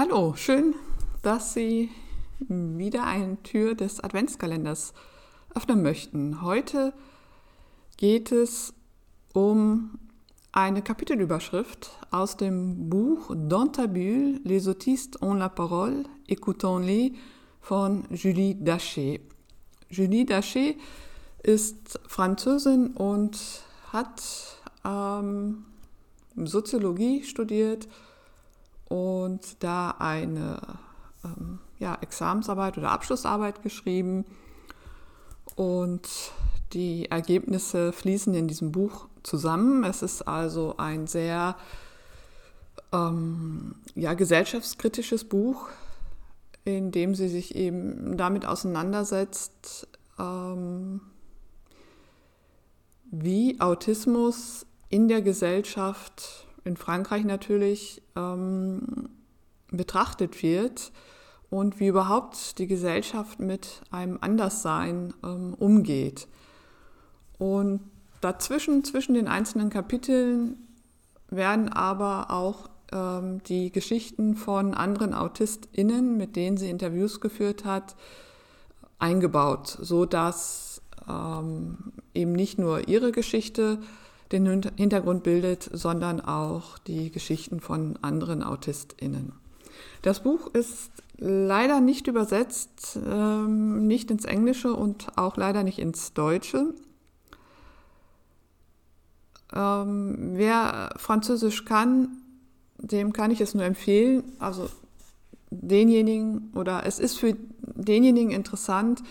Hallo, schön, dass Sie wieder eine Tür des Adventskalenders öffnen möchten. Heute geht es um eine Kapitelüberschrift aus dem Buch Dantabule, Les autistes ont la parole, écoutons-les von Julie Daché. Julie Daché ist Französin und hat ähm, Soziologie studiert und da eine ähm, ja, Examensarbeit oder Abschlussarbeit geschrieben. Und die Ergebnisse fließen in diesem Buch zusammen. Es ist also ein sehr ähm, ja, gesellschaftskritisches Buch, in dem sie sich eben damit auseinandersetzt, ähm, wie Autismus in der Gesellschaft in Frankreich natürlich ähm, betrachtet wird und wie überhaupt die Gesellschaft mit einem Anderssein ähm, umgeht. Und dazwischen, zwischen den einzelnen Kapiteln, werden aber auch ähm, die Geschichten von anderen AutistInnen, mit denen sie Interviews geführt hat, eingebaut, so dass ähm, eben nicht nur ihre Geschichte den Hintergrund bildet, sondern auch die Geschichten von anderen AutistInnen. Das Buch ist leider nicht übersetzt, ähm, nicht ins Englische und auch leider nicht ins Deutsche. Ähm, wer Französisch kann, dem kann ich es nur empfehlen. Also denjenigen oder es ist für denjenigen interessant,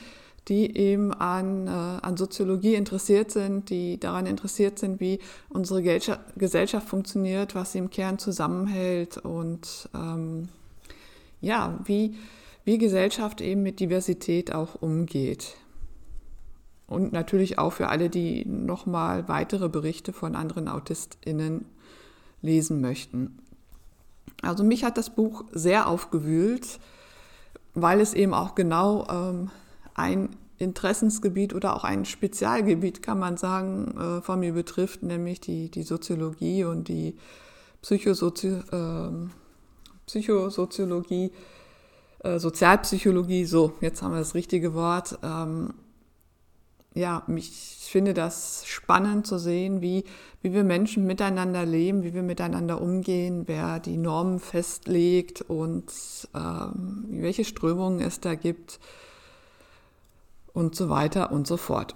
die eben an, äh, an Soziologie interessiert sind, die daran interessiert sind, wie unsere Gesellschaft funktioniert, was sie im Kern zusammenhält und ähm, ja, wie, wie Gesellschaft eben mit Diversität auch umgeht. Und natürlich auch für alle, die nochmal weitere Berichte von anderen AutistInnen lesen möchten. Also mich hat das Buch sehr aufgewühlt, weil es eben auch genau ähm, ein Interessensgebiet oder auch ein Spezialgebiet, kann man sagen, äh, von mir betrifft, nämlich die, die Soziologie und die Psychosozi äh, Psychosoziologie, äh, Sozialpsychologie, so, jetzt haben wir das richtige Wort. Ähm, ja, ich finde das spannend zu sehen, wie, wie wir Menschen miteinander leben, wie wir miteinander umgehen, wer die Normen festlegt und ähm, welche Strömungen es da gibt und so weiter und so fort.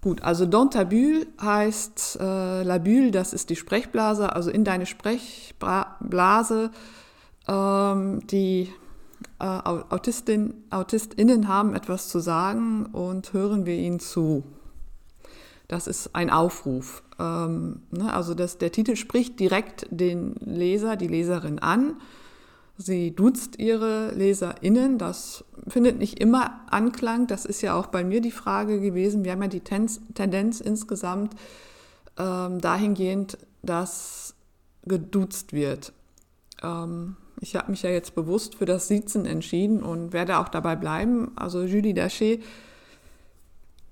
Gut, also dans heißt äh, la bulle, das ist die Sprechblase, also in deine Sprechblase. Ähm, die äh, Autistin, AutistInnen haben etwas zu sagen und hören wir ihnen zu. Das ist ein Aufruf. Ähm, ne, also das, der Titel spricht direkt den Leser, die Leserin an Sie duzt ihre LeserInnen. Das findet nicht immer Anklang. Das ist ja auch bei mir die Frage gewesen. Wir haben ja die Tendenz insgesamt ähm, dahingehend, dass geduzt wird. Ähm, ich habe mich ja jetzt bewusst für das Siezen entschieden und werde auch dabei bleiben. Also Julie Daché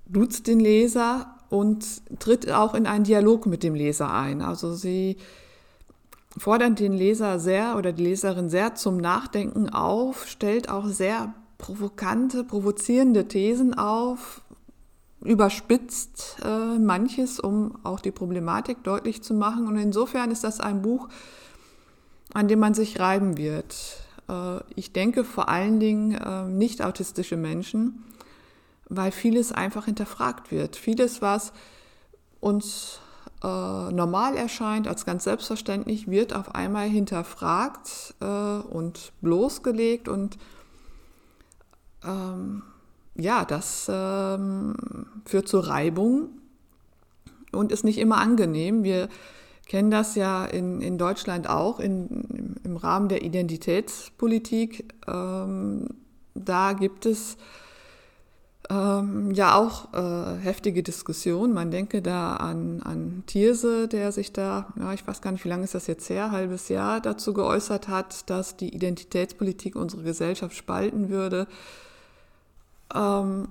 duzt den Leser und tritt auch in einen Dialog mit dem Leser ein. Also sie fordern den Leser sehr oder die Leserin sehr zum Nachdenken auf, stellt auch sehr provokante, provozierende Thesen auf, überspitzt äh, manches, um auch die Problematik deutlich zu machen. Und insofern ist das ein Buch, an dem man sich reiben wird. Äh, ich denke vor allen Dingen äh, nicht autistische Menschen, weil vieles einfach hinterfragt wird. Vieles, was uns äh, normal erscheint, als ganz selbstverständlich, wird auf einmal hinterfragt äh, und bloßgelegt und ähm, ja, das ähm, führt zu Reibung und ist nicht immer angenehm. Wir kennen das ja in, in Deutschland auch in, im Rahmen der Identitätspolitik. Ähm, da gibt es ähm, ja auch äh, heftige Diskussion. Man denke da an, an Thierse, der sich da, ja, ich weiß gar nicht, wie lange ist das jetzt her, halbes Jahr dazu geäußert hat, dass die Identitätspolitik unsere Gesellschaft spalten würde. Ähm,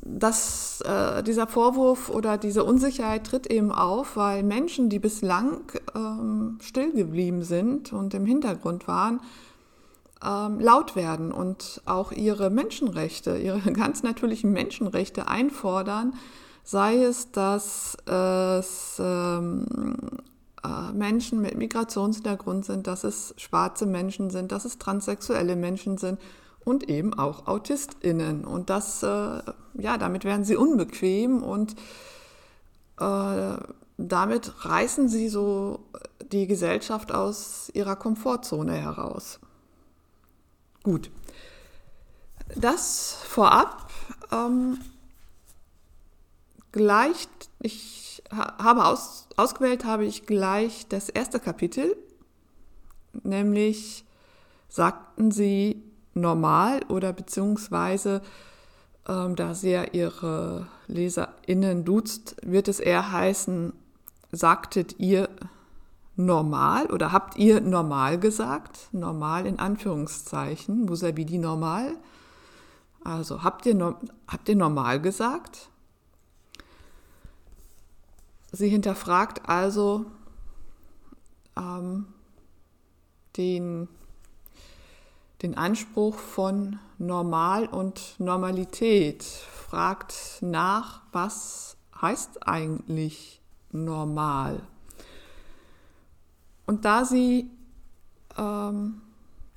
dass äh, dieser Vorwurf oder diese Unsicherheit tritt eben auf, weil Menschen, die bislang ähm, still geblieben sind und im Hintergrund waren, ähm, laut werden und auch ihre Menschenrechte, ihre ganz natürlichen Menschenrechte einfordern, sei es, dass es ähm, äh, Menschen mit Migrationshintergrund sind, dass es schwarze Menschen sind, dass es transsexuelle Menschen sind und eben auch AutistInnen. Und das, äh, ja, damit werden sie unbequem und äh, damit reißen sie so die Gesellschaft aus ihrer Komfortzone heraus. Gut. Das vorab ähm, gleicht, ich habe aus, ausgewählt, habe ich gleich das erste Kapitel, nämlich sagten sie normal oder beziehungsweise, ähm, da sie ja ihre LeserInnen duzt, wird es eher heißen, sagtet ihr normal oder habt ihr normal gesagt? Normal in Anführungszeichen. Musabidi normal. Also habt ihr, habt ihr normal gesagt? Sie hinterfragt also ähm, den, den Anspruch von Normal und Normalität, fragt nach, was heißt eigentlich normal? Und da sie ähm,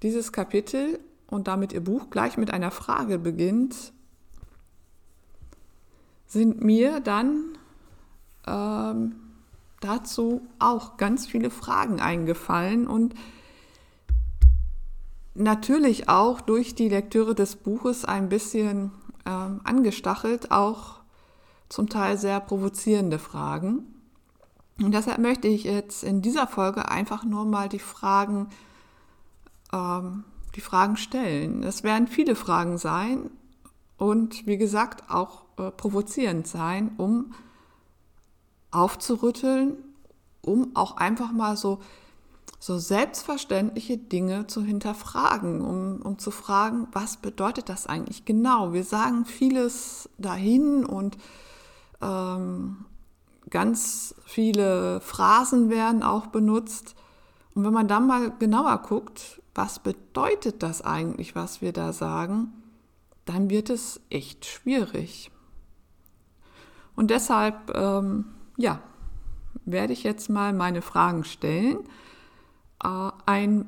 dieses Kapitel und damit ihr Buch gleich mit einer Frage beginnt, sind mir dann ähm, dazu auch ganz viele Fragen eingefallen und natürlich auch durch die Lektüre des Buches ein bisschen ähm, angestachelt, auch zum Teil sehr provozierende Fragen. Und deshalb möchte ich jetzt in dieser Folge einfach nur mal die Fragen, ähm, die Fragen stellen. Es werden viele Fragen sein und wie gesagt auch äh, provozierend sein, um aufzurütteln, um auch einfach mal so, so selbstverständliche Dinge zu hinterfragen, um, um zu fragen, was bedeutet das eigentlich genau? Wir sagen vieles dahin und ähm, ganz viele Phrasen werden auch benutzt. Und wenn man dann mal genauer guckt, was bedeutet das eigentlich, was wir da sagen, dann wird es echt schwierig. Und deshalb ähm, ja, werde ich jetzt mal meine Fragen stellen. Äh, ein,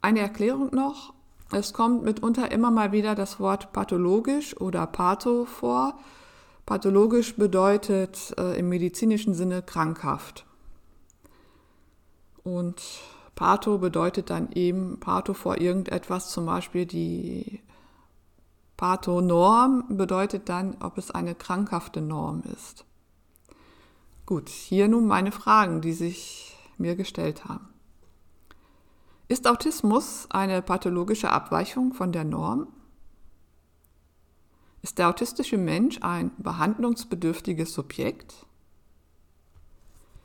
eine Erklärung noch. Es kommt mitunter immer mal wieder das Wort pathologisch oder patho vor. Pathologisch bedeutet äh, im medizinischen Sinne krankhaft. Und Patho bedeutet dann eben Patho vor irgendetwas, zum Beispiel die Pathonorm bedeutet dann, ob es eine krankhafte Norm ist. Gut, hier nun meine Fragen, die sich mir gestellt haben. Ist Autismus eine pathologische Abweichung von der Norm? Ist der autistische Mensch ein behandlungsbedürftiges Subjekt?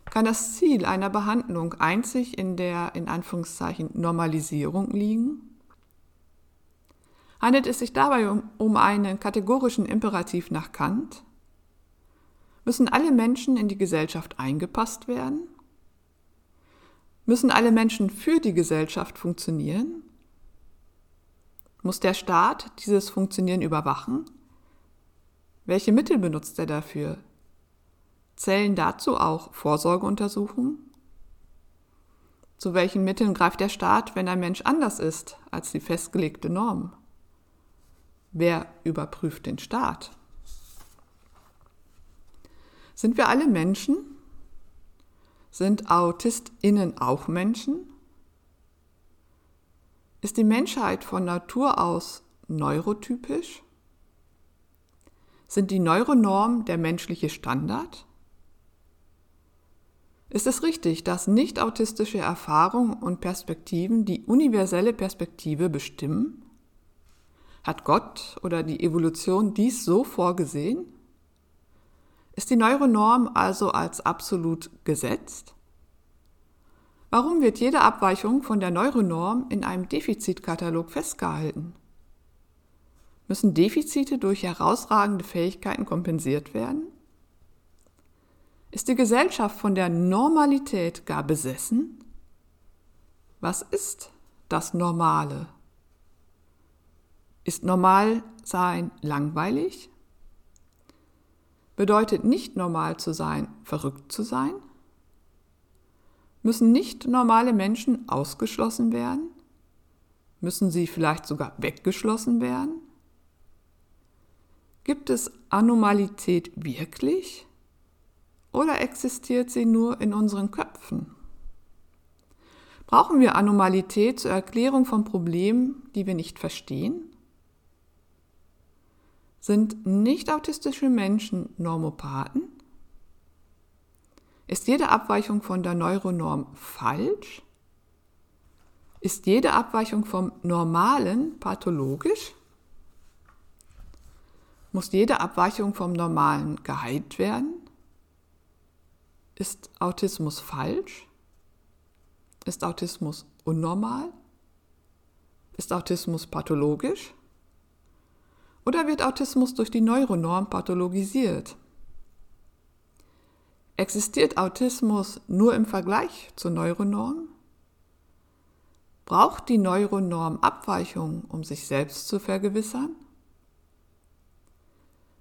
Kann das Ziel einer Behandlung einzig in der in Anführungszeichen Normalisierung liegen? Handelt es sich dabei um, um einen kategorischen Imperativ nach Kant? Müssen alle Menschen in die Gesellschaft eingepasst werden? Müssen alle Menschen für die Gesellschaft funktionieren? Muss der Staat dieses Funktionieren überwachen? Welche Mittel benutzt er dafür? Zählen dazu auch Vorsorgeuntersuchungen? Zu welchen Mitteln greift der Staat, wenn ein Mensch anders ist als die festgelegte Norm? Wer überprüft den Staat? Sind wir alle Menschen? Sind AutistInnen auch Menschen? Ist die Menschheit von Natur aus neurotypisch? Sind die Neuronormen der menschliche Standard? Ist es richtig, dass nicht autistische Erfahrungen und Perspektiven die universelle Perspektive bestimmen? Hat Gott oder die Evolution dies so vorgesehen? Ist die Neuronorm also als absolut gesetzt? Warum wird jede Abweichung von der Neuronorm in einem Defizitkatalog festgehalten? Müssen Defizite durch herausragende Fähigkeiten kompensiert werden? Ist die Gesellschaft von der Normalität gar besessen? Was ist das Normale? Ist normal sein langweilig? Bedeutet nicht normal zu sein, verrückt zu sein? Müssen nicht normale Menschen ausgeschlossen werden? Müssen sie vielleicht sogar weggeschlossen werden? Gibt es Anormalität wirklich? Oder existiert sie nur in unseren Köpfen? Brauchen wir Anormalität zur Erklärung von Problemen, die wir nicht verstehen? Sind nicht autistische Menschen Normopathen? Ist jede Abweichung von der Neuronorm falsch? Ist jede Abweichung vom Normalen pathologisch? Muss jede Abweichung vom Normalen geheilt werden? Ist Autismus falsch? Ist Autismus unnormal? Ist Autismus pathologisch? Oder wird Autismus durch die Neuronorm pathologisiert? Existiert Autismus nur im Vergleich zur Neuronorm? Braucht die Neuronorm Abweichungen, um sich selbst zu vergewissern?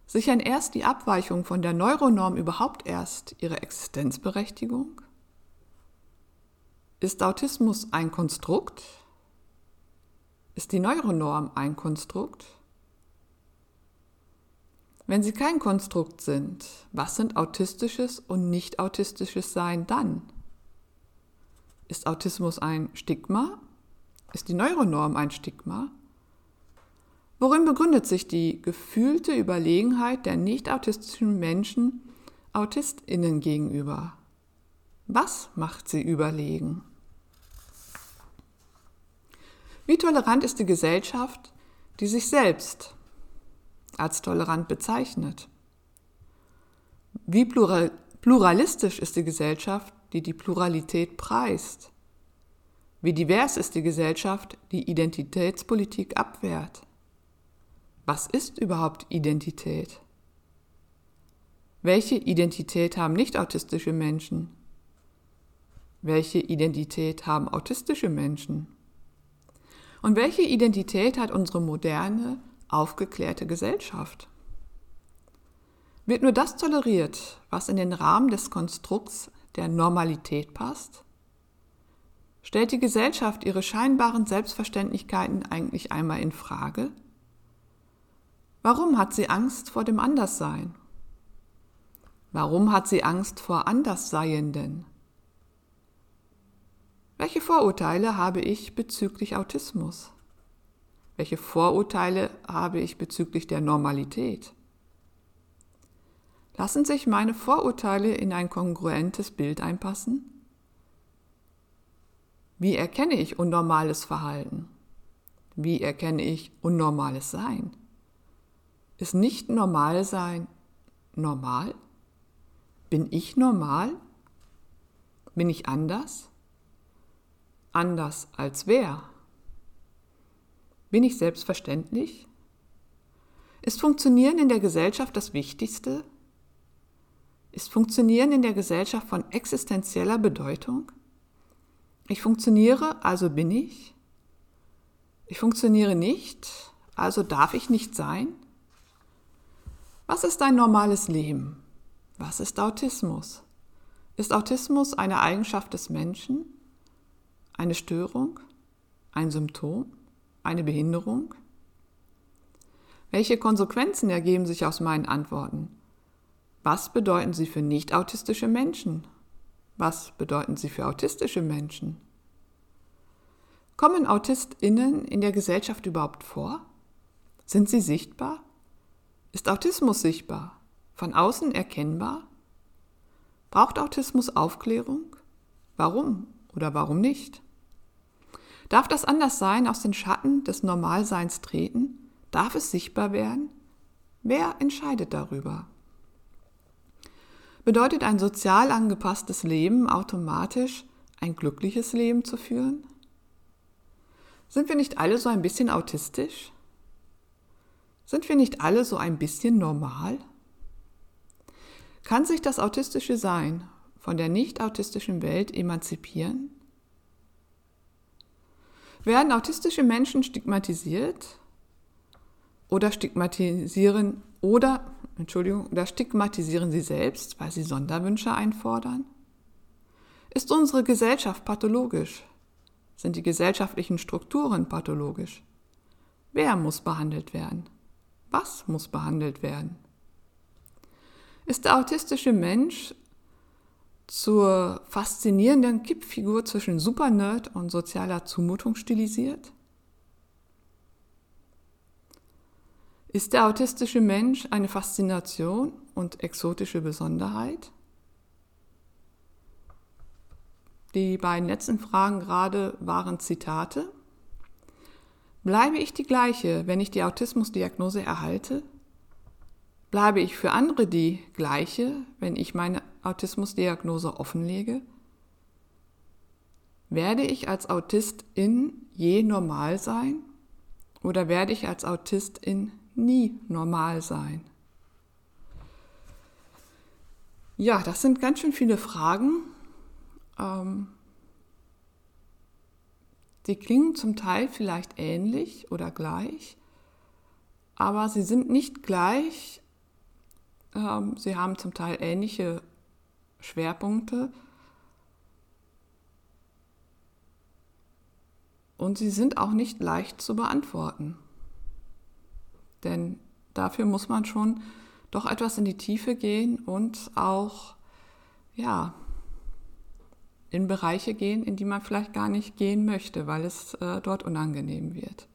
Sichern erst die Abweichung von der Neuronorm überhaupt erst ihre Existenzberechtigung? Ist Autismus ein Konstrukt? Ist die Neuronorm ein Konstrukt? Wenn sie kein Konstrukt sind, was sind autistisches und nicht autistisches Sein dann? Ist Autismus ein Stigma? Ist die Neuronorm ein Stigma? Worin begründet sich die gefühlte Überlegenheit der nicht autistischen Menschen Autistinnen gegenüber? Was macht sie überlegen? Wie tolerant ist die Gesellschaft, die sich selbst als tolerant bezeichnet? Wie plural, pluralistisch ist die Gesellschaft, die die Pluralität preist? Wie divers ist die Gesellschaft, die Identitätspolitik abwehrt? Was ist überhaupt Identität? Welche Identität haben nicht autistische Menschen? Welche Identität haben autistische Menschen? Und welche Identität hat unsere moderne, aufgeklärte Gesellschaft? Wird nur das toleriert, was in den Rahmen des Konstrukts der Normalität passt? Stellt die Gesellschaft ihre scheinbaren Selbstverständlichkeiten eigentlich einmal in Frage? Warum hat sie Angst vor dem Anderssein? Warum hat sie Angst vor Andersseienden? Welche Vorurteile habe ich bezüglich Autismus? Welche Vorurteile habe ich bezüglich der Normalität? Lassen sich meine Vorurteile in ein kongruentes Bild einpassen? Wie erkenne ich unnormales Verhalten? Wie erkenne ich unnormales Sein? Ist nicht normal sein normal? Bin ich normal? Bin ich anders? Anders als wer? Bin ich selbstverständlich? Ist Funktionieren in der Gesellschaft das Wichtigste? Ist Funktionieren in der Gesellschaft von existenzieller Bedeutung? Ich funktioniere, also bin ich. Ich funktioniere nicht, also darf ich nicht sein. Was ist ein normales Leben? Was ist Autismus? Ist Autismus eine Eigenschaft des Menschen? Eine Störung? Ein Symptom? Eine Behinderung? Welche Konsequenzen ergeben sich aus meinen Antworten? Was bedeuten sie für nicht autistische Menschen? Was bedeuten sie für autistische Menschen? Kommen AutistInnen in der Gesellschaft überhaupt vor? Sind sie sichtbar? Ist Autismus sichtbar? Von außen erkennbar? Braucht Autismus Aufklärung? Warum oder warum nicht? Darf das Anderssein aus den Schatten des Normalseins treten? Darf es sichtbar werden? Wer entscheidet darüber? Bedeutet ein sozial angepasstes Leben automatisch ein glückliches Leben zu führen? Sind wir nicht alle so ein bisschen autistisch? Sind wir nicht alle so ein bisschen normal? Kann sich das autistische Sein von der nicht autistischen Welt emanzipieren? Werden autistische Menschen stigmatisiert? oder stigmatisieren oder Entschuldigung, oder stigmatisieren sie selbst, weil sie Sonderwünsche einfordern? Ist unsere Gesellschaft pathologisch? Sind die gesellschaftlichen Strukturen pathologisch? Wer muss behandelt werden? Was muss behandelt werden? Ist der autistische Mensch zur faszinierenden Kippfigur zwischen Supernerd und sozialer Zumutung stilisiert? Ist der autistische Mensch eine Faszination und exotische Besonderheit? Die beiden letzten Fragen gerade waren Zitate. Bleibe ich die gleiche, wenn ich die Autismusdiagnose erhalte? Bleibe ich für andere die gleiche, wenn ich meine Autismusdiagnose offenlege? Werde ich als Autistin je normal sein? Oder werde ich als Autistin nie normal sein? Ja, das sind ganz schön viele Fragen. Ähm, die klingen zum Teil vielleicht ähnlich oder gleich, aber sie sind nicht gleich. Ähm, sie haben zum Teil ähnliche Schwerpunkte. Und sie sind auch nicht leicht zu beantworten. Denn dafür muss man schon doch etwas in die Tiefe gehen und auch, ja, in Bereiche gehen, in die man vielleicht gar nicht gehen möchte, weil es äh, dort unangenehm wird.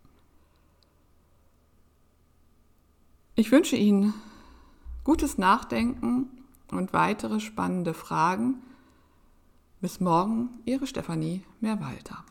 Ich wünsche Ihnen gutes Nachdenken und weitere spannende Fragen. Bis morgen, Ihre Stefanie Mehrwalter.